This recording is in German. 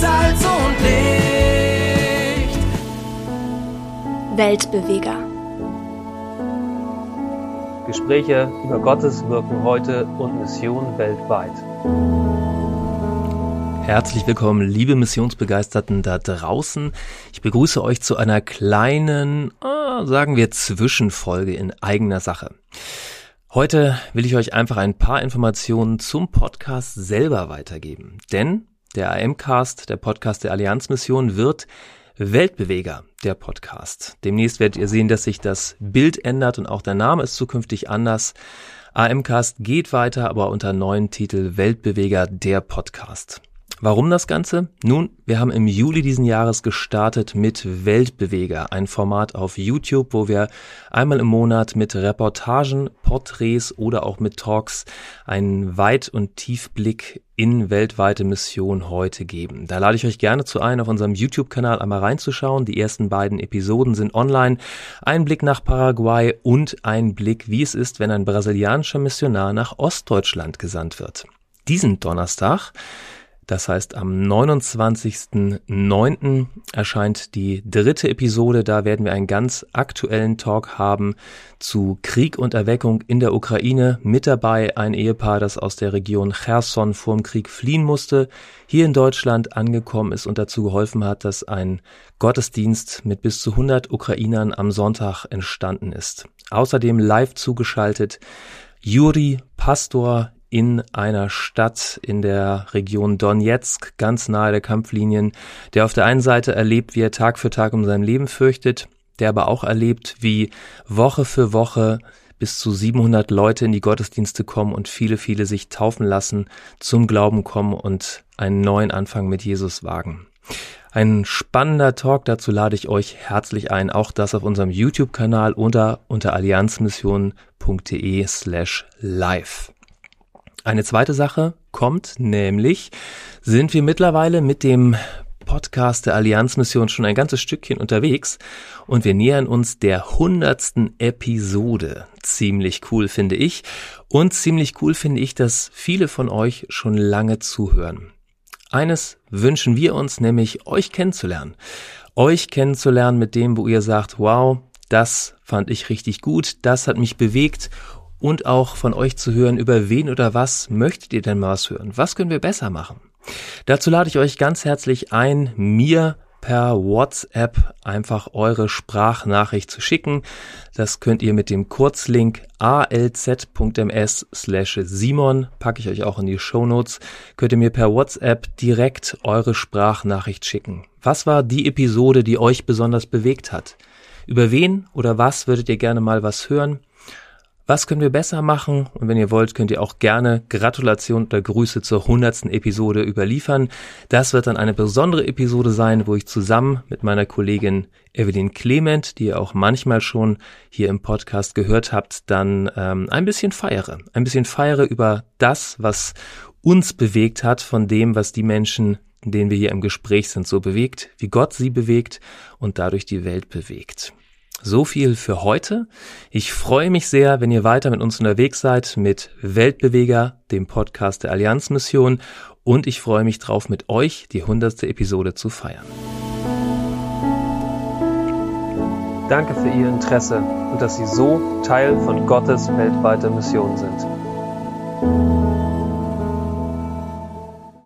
Salz und Licht. Weltbeweger. Gespräche über Gottes Wirken heute und Mission weltweit. Herzlich willkommen, liebe Missionsbegeisterten da draußen. Ich begrüße euch zu einer kleinen, äh, sagen wir, Zwischenfolge in eigener Sache. Heute will ich euch einfach ein paar Informationen zum Podcast selber weitergeben. Denn der AM-Cast, der Podcast der Allianzmission, wird Weltbeweger, der Podcast. Demnächst werdet ihr sehen, dass sich das Bild ändert und auch der Name ist zukünftig anders. AM-Cast geht weiter, aber unter neuen Titel Weltbeweger, der Podcast. Warum das Ganze? Nun, wir haben im Juli diesen Jahres gestartet mit Weltbeweger, ein Format auf YouTube, wo wir einmal im Monat mit Reportagen, Porträts oder auch mit Talks einen Weit- und Tiefblick in weltweite Mission heute geben. Da lade ich euch gerne zu ein, auf unserem YouTube-Kanal einmal reinzuschauen. Die ersten beiden Episoden sind online. Ein Blick nach Paraguay und ein Blick, wie es ist, wenn ein brasilianischer Missionar nach Ostdeutschland gesandt wird. Diesen Donnerstag das heißt, am 29.09. erscheint die dritte Episode. Da werden wir einen ganz aktuellen Talk haben zu Krieg und Erweckung in der Ukraine. Mit dabei ein Ehepaar, das aus der Region Cherson vorm Krieg fliehen musste, hier in Deutschland angekommen ist und dazu geholfen hat, dass ein Gottesdienst mit bis zu 100 Ukrainern am Sonntag entstanden ist. Außerdem live zugeschaltet Juri Pastor in einer Stadt in der Region Donetsk, ganz nahe der Kampflinien, der auf der einen Seite erlebt, wie er Tag für Tag um sein Leben fürchtet, der aber auch erlebt, wie Woche für Woche bis zu 700 Leute in die Gottesdienste kommen und viele, viele sich taufen lassen, zum Glauben kommen und einen neuen Anfang mit Jesus wagen. Ein spannender Talk, dazu lade ich euch herzlich ein, auch das auf unserem YouTube-Kanal oder unter allianzmission.de slash live. Eine zweite Sache kommt, nämlich sind wir mittlerweile mit dem Podcast der Allianzmission schon ein ganzes Stückchen unterwegs und wir nähern uns der hundertsten Episode. Ziemlich cool finde ich und ziemlich cool finde ich, dass viele von euch schon lange zuhören. Eines wünschen wir uns, nämlich euch kennenzulernen. Euch kennenzulernen mit dem, wo ihr sagt, wow, das fand ich richtig gut, das hat mich bewegt und auch von euch zu hören, über wen oder was möchtet ihr denn mal was hören? Was können wir besser machen? Dazu lade ich euch ganz herzlich ein, mir per WhatsApp einfach eure Sprachnachricht zu schicken. Das könnt ihr mit dem Kurzlink alz.ms slash Simon, packe ich euch auch in die Show Notes, könnt ihr mir per WhatsApp direkt eure Sprachnachricht schicken. Was war die Episode, die euch besonders bewegt hat? Über wen oder was würdet ihr gerne mal was hören? Was können wir besser machen? Und wenn ihr wollt, könnt ihr auch gerne Gratulation oder Grüße zur hundertsten Episode überliefern. Das wird dann eine besondere Episode sein, wo ich zusammen mit meiner Kollegin Evelyn Clement, die ihr auch manchmal schon hier im Podcast gehört habt, dann ähm, ein bisschen feiere. Ein bisschen feiere über das, was uns bewegt hat, von dem, was die Menschen in denen wir hier im Gespräch sind, so bewegt, wie Gott sie bewegt und dadurch die Welt bewegt. So viel für heute. Ich freue mich sehr, wenn ihr weiter mit uns unterwegs seid mit Weltbeweger, dem Podcast der Allianzmission und ich freue mich drauf, mit euch die hundertste Episode zu feiern. Danke für Ihr Interesse und dass Sie so Teil von Gottes weltweiter Mission sind.